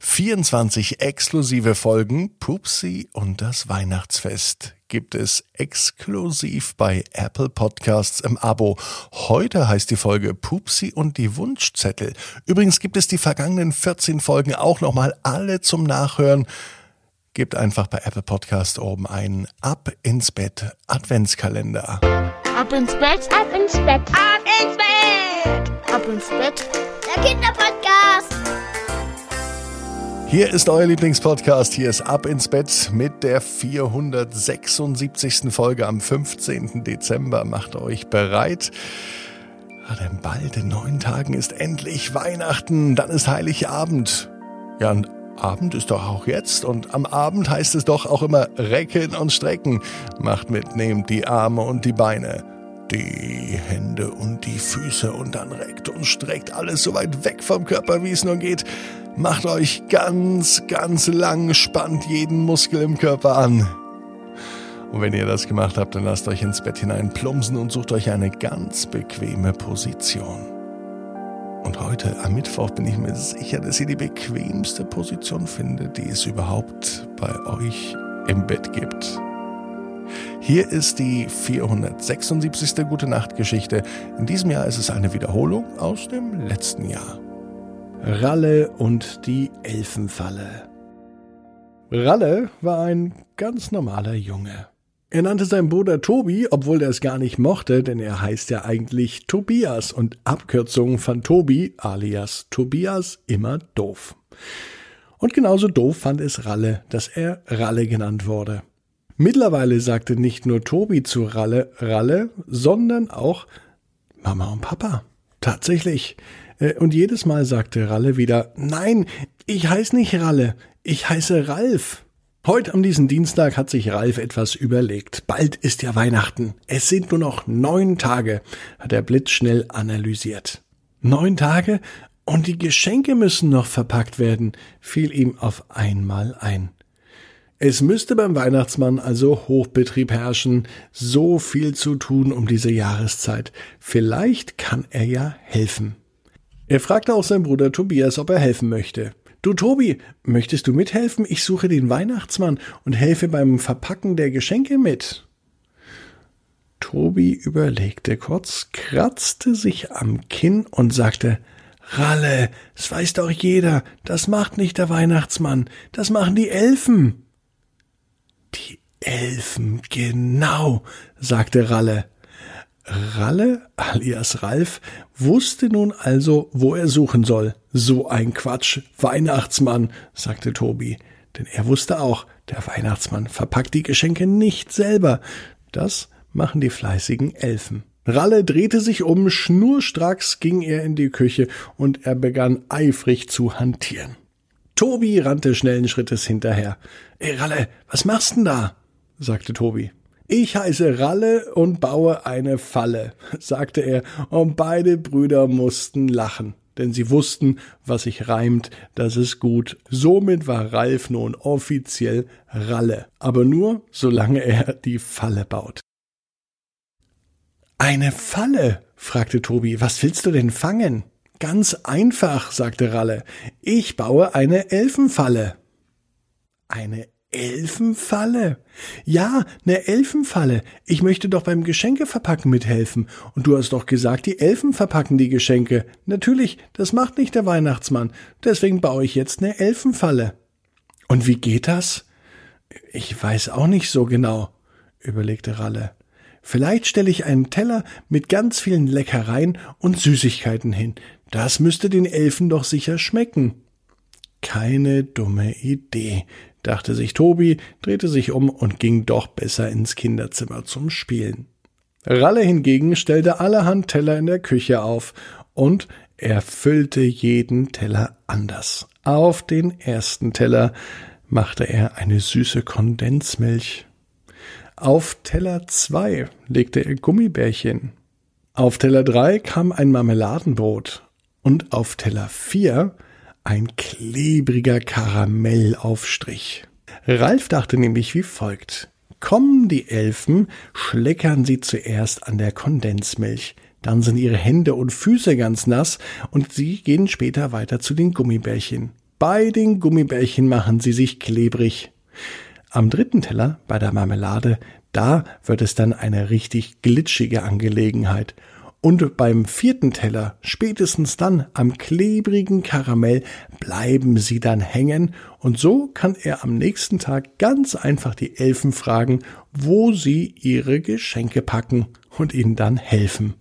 24 exklusive Folgen Pupsi und das Weihnachtsfest gibt es exklusiv bei Apple Podcasts im Abo. Heute heißt die Folge Pupsi und die Wunschzettel. Übrigens gibt es die vergangenen 14 Folgen auch nochmal alle zum Nachhören. Gebt einfach bei Apple Podcast oben ein Ab ins Bett Adventskalender. Ab ins Bett, ab ins Bett, ab ins Bett, ab ins Bett. Der Kinderpodcast. Hier ist euer Lieblingspodcast. Hier ist Ab ins Bett mit der 476. Folge am 15. Dezember. Macht euch bereit. Ja, denn bald in neun Tagen ist endlich Weihnachten. Dann ist Heiligabend. Ja, und Abend ist doch auch jetzt. Und am Abend heißt es doch auch immer recken und strecken. Macht mit, nehmt die Arme und die Beine die Hände und die Füße und dann reckt und streckt alles so weit weg vom Körper, wie es nur geht. Macht euch ganz, ganz lang, spannt jeden Muskel im Körper an. Und wenn ihr das gemacht habt, dann lasst euch ins Bett hinein plumpsen und sucht euch eine ganz bequeme Position. Und heute am Mittwoch bin ich mir sicher, dass ihr die bequemste Position findet, die es überhaupt bei euch im Bett gibt. Hier ist die 476. Gute Nacht Geschichte. In diesem Jahr ist es eine Wiederholung aus dem letzten Jahr. Ralle und die Elfenfalle. Ralle war ein ganz normaler Junge. Er nannte seinen Bruder Tobi, obwohl er es gar nicht mochte, denn er heißt ja eigentlich Tobias und Abkürzungen von Tobi alias Tobias immer doof. Und genauso doof fand es Ralle, dass er Ralle genannt wurde. Mittlerweile sagte nicht nur Tobi zu Ralle Ralle, sondern auch Mama und Papa. Tatsächlich. Äh, und jedes Mal sagte Ralle wieder, nein, ich heiße nicht Ralle, ich heiße Ralf. Heute am diesen Dienstag hat sich Ralf etwas überlegt. Bald ist ja Weihnachten. Es sind nur noch neun Tage, hat er blitzschnell analysiert. Neun Tage? Und die Geschenke müssen noch verpackt werden, fiel ihm auf einmal ein. Es müsste beim Weihnachtsmann also Hochbetrieb herrschen, so viel zu tun um diese Jahreszeit. Vielleicht kann er ja helfen. Er fragte auch seinen Bruder Tobias, ob er helfen möchte. Du Tobi, möchtest du mithelfen? Ich suche den Weihnachtsmann und helfe beim Verpacken der Geschenke mit. Tobi überlegte kurz, kratzte sich am Kinn und sagte Ralle, das weiß doch jeder, das macht nicht der Weihnachtsmann, das machen die Elfen. Die Elfen, genau, sagte Ralle. Ralle, alias Ralf, wusste nun also, wo er suchen soll. So ein Quatsch, Weihnachtsmann, sagte Tobi. Denn er wusste auch, der Weihnachtsmann verpackt die Geschenke nicht selber. Das machen die fleißigen Elfen. Ralle drehte sich um, schnurstracks ging er in die Küche und er begann eifrig zu hantieren. Tobi rannte schnellen Schrittes hinterher. Ey, Ralle, was machst denn da? sagte Tobi. Ich heiße Ralle und baue eine Falle, sagte er, und beide Brüder mussten lachen, denn sie wussten, was sich reimt, das ist gut. Somit war Ralf nun offiziell Ralle, aber nur, solange er die Falle baut. Eine Falle? fragte Tobi. Was willst du denn fangen? Ganz einfach, sagte Ralle. Ich baue eine Elfenfalle. Eine Elfenfalle? Ja, eine Elfenfalle. Ich möchte doch beim Geschenkeverpacken mithelfen. Und du hast doch gesagt, die Elfen verpacken die Geschenke. Natürlich, das macht nicht der Weihnachtsmann. Deswegen baue ich jetzt eine Elfenfalle. Und wie geht das? Ich weiß auch nicht so genau, überlegte Ralle. Vielleicht stelle ich einen Teller mit ganz vielen Leckereien und Süßigkeiten hin. Das müsste den Elfen doch sicher schmecken. Keine dumme Idee, dachte sich Tobi, drehte sich um und ging doch besser ins Kinderzimmer zum Spielen. Ralle hingegen stellte allerhand Teller in der Küche auf und er füllte jeden Teller anders. Auf den ersten Teller machte er eine süße Kondensmilch. Auf Teller zwei legte er Gummibärchen. Auf Teller drei kam ein Marmeladenbrot. Und auf Teller vier ein klebriger Karamellaufstrich. Ralf dachte nämlich wie folgt. Kommen die Elfen, schleckern sie zuerst an der Kondensmilch. Dann sind ihre Hände und Füße ganz nass und sie gehen später weiter zu den Gummibärchen. Bei den Gummibärchen machen sie sich klebrig. Am dritten Teller, bei der Marmelade, da wird es dann eine richtig glitschige Angelegenheit. Und beim vierten Teller, spätestens dann am klebrigen Karamell, bleiben sie dann hängen und so kann er am nächsten Tag ganz einfach die Elfen fragen, wo sie ihre Geschenke packen und ihnen dann helfen.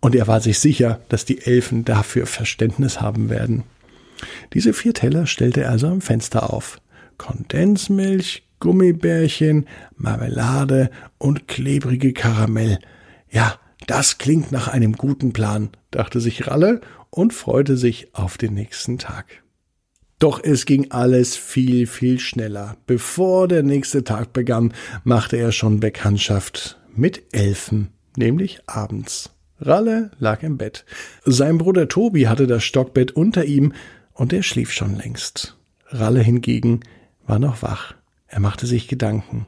Und er war sich sicher, dass die Elfen dafür Verständnis haben werden. Diese vier Teller stellte er also am Fenster auf. Kondensmilch, Gummibärchen, Marmelade und klebrige Karamell. Ja, das klingt nach einem guten Plan, dachte sich Ralle und freute sich auf den nächsten Tag. Doch es ging alles viel, viel schneller. Bevor der nächste Tag begann, machte er schon Bekanntschaft mit Elfen, nämlich abends. Ralle lag im Bett. Sein Bruder Tobi hatte das Stockbett unter ihm und er schlief schon längst. Ralle hingegen war noch wach. Er machte sich Gedanken.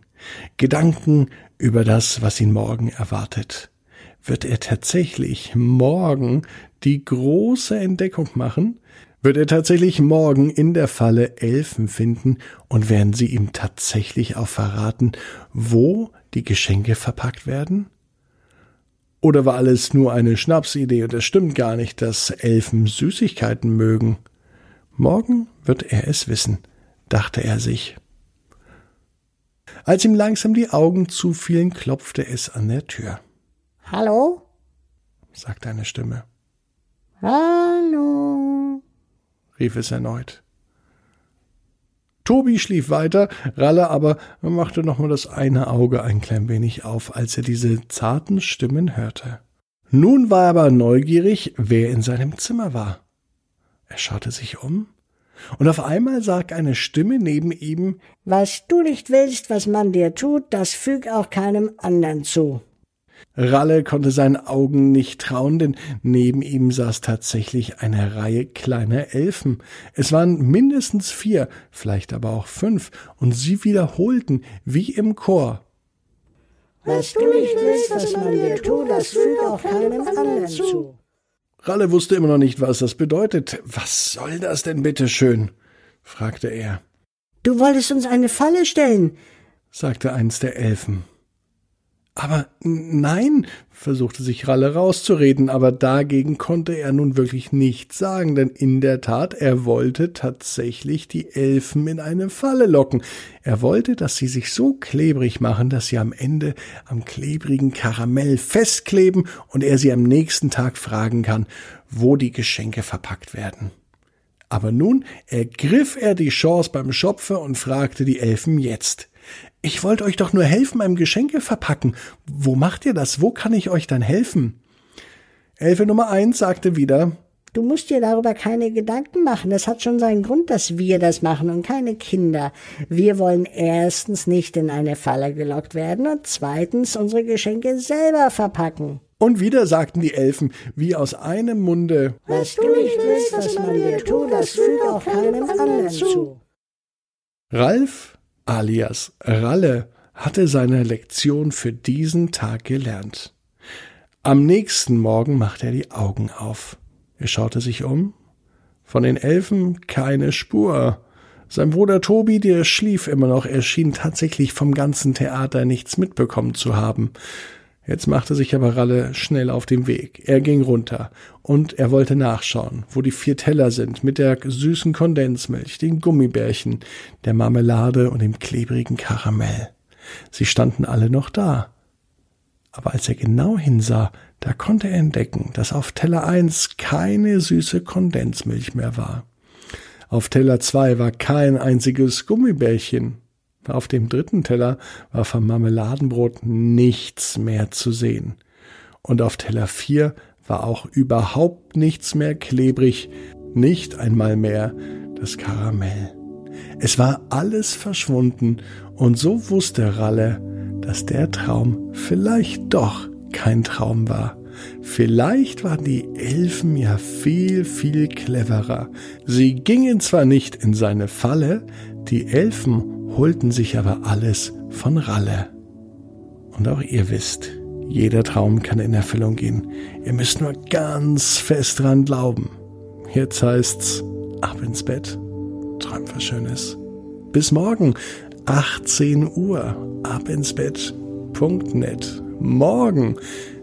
Gedanken über das, was ihn morgen erwartet. Wird er tatsächlich morgen die große Entdeckung machen? Wird er tatsächlich morgen in der Falle Elfen finden und werden sie ihm tatsächlich auch verraten, wo die Geschenke verpackt werden? Oder war alles nur eine Schnapsidee und es stimmt gar nicht, dass Elfen Süßigkeiten mögen? Morgen wird er es wissen, dachte er sich. Als ihm langsam die Augen zufielen, klopfte es an der Tür. Hallo? sagte eine Stimme. Hallo? rief es erneut. Tobi schlief weiter, Ralle aber machte noch mal das eine Auge ein klein wenig auf, als er diese zarten Stimmen hörte. Nun war er aber neugierig, wer in seinem Zimmer war. Er schaute sich um und auf einmal sagt eine Stimme neben ihm Was du nicht willst, was man dir tut, das füg auch keinem anderen zu. Ralle konnte seinen Augen nicht trauen, denn neben ihm saß tatsächlich eine Reihe kleiner Elfen. Es waren mindestens vier, vielleicht aber auch fünf, und sie wiederholten wie im Chor. Was du nicht willst, was man dir tut, das füg auch keinem anderen zu. Ralle wusste immer noch nicht, was das bedeutet. Was soll das denn bitte schön? fragte er. Du wolltest uns eine Falle stellen, sagte eins der Elfen. Aber nein, versuchte sich Ralle rauszureden, aber dagegen konnte er nun wirklich nichts sagen, denn in der Tat, er wollte tatsächlich die Elfen in eine Falle locken. Er wollte, dass sie sich so klebrig machen, dass sie am Ende am klebrigen Karamell festkleben und er sie am nächsten Tag fragen kann, wo die Geschenke verpackt werden. Aber nun ergriff er die Chance beim Schopfer und fragte die Elfen jetzt. Ich wollte euch doch nur helfen beim Geschenke verpacken. Wo macht ihr das? Wo kann ich euch dann helfen? Elfe Nummer eins sagte wieder, Du musst dir darüber keine Gedanken machen. Es hat schon seinen Grund, dass wir das machen und keine Kinder. Wir wollen erstens nicht in eine Falle gelockt werden und zweitens unsere Geschenke selber verpacken. Und wieder sagten die Elfen, wie aus einem Munde, Was du nicht willst, was man dir tut, das füg auch keinem anderen zu. Ralf alias Ralle hatte seine Lektion für diesen Tag gelernt. Am nächsten Morgen machte er die Augen auf. Er schaute sich um. Von den Elfen keine Spur. Sein Bruder Tobi, der schlief immer noch, er schien tatsächlich vom ganzen Theater nichts mitbekommen zu haben. Jetzt machte sich aber Ralle schnell auf den Weg. Er ging runter und er wollte nachschauen, wo die vier Teller sind mit der süßen Kondensmilch, den Gummibärchen, der Marmelade und dem klebrigen Karamell. Sie standen alle noch da. Aber als er genau hinsah, da konnte er entdecken, dass auf Teller eins keine süße Kondensmilch mehr war. Auf Teller zwei war kein einziges Gummibärchen. Auf dem dritten Teller war vom Marmeladenbrot nichts mehr zu sehen. Und auf Teller vier war auch überhaupt nichts mehr klebrig, nicht einmal mehr das Karamell. Es war alles verschwunden, und so wusste Ralle, dass der Traum vielleicht doch kein Traum war. Vielleicht waren die Elfen ja viel, viel cleverer. Sie gingen zwar nicht in seine Falle, die Elfen holten sich aber alles von Ralle. Und auch ihr wisst, jeder Traum kann in Erfüllung gehen. Ihr müsst nur ganz fest dran glauben. Jetzt heißt's ab ins Bett. träumt was Schönes. Bis morgen, 18 Uhr, abinsbett.net. Morgen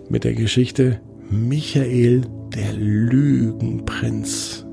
mit der Geschichte Michael, der Lügenprinz.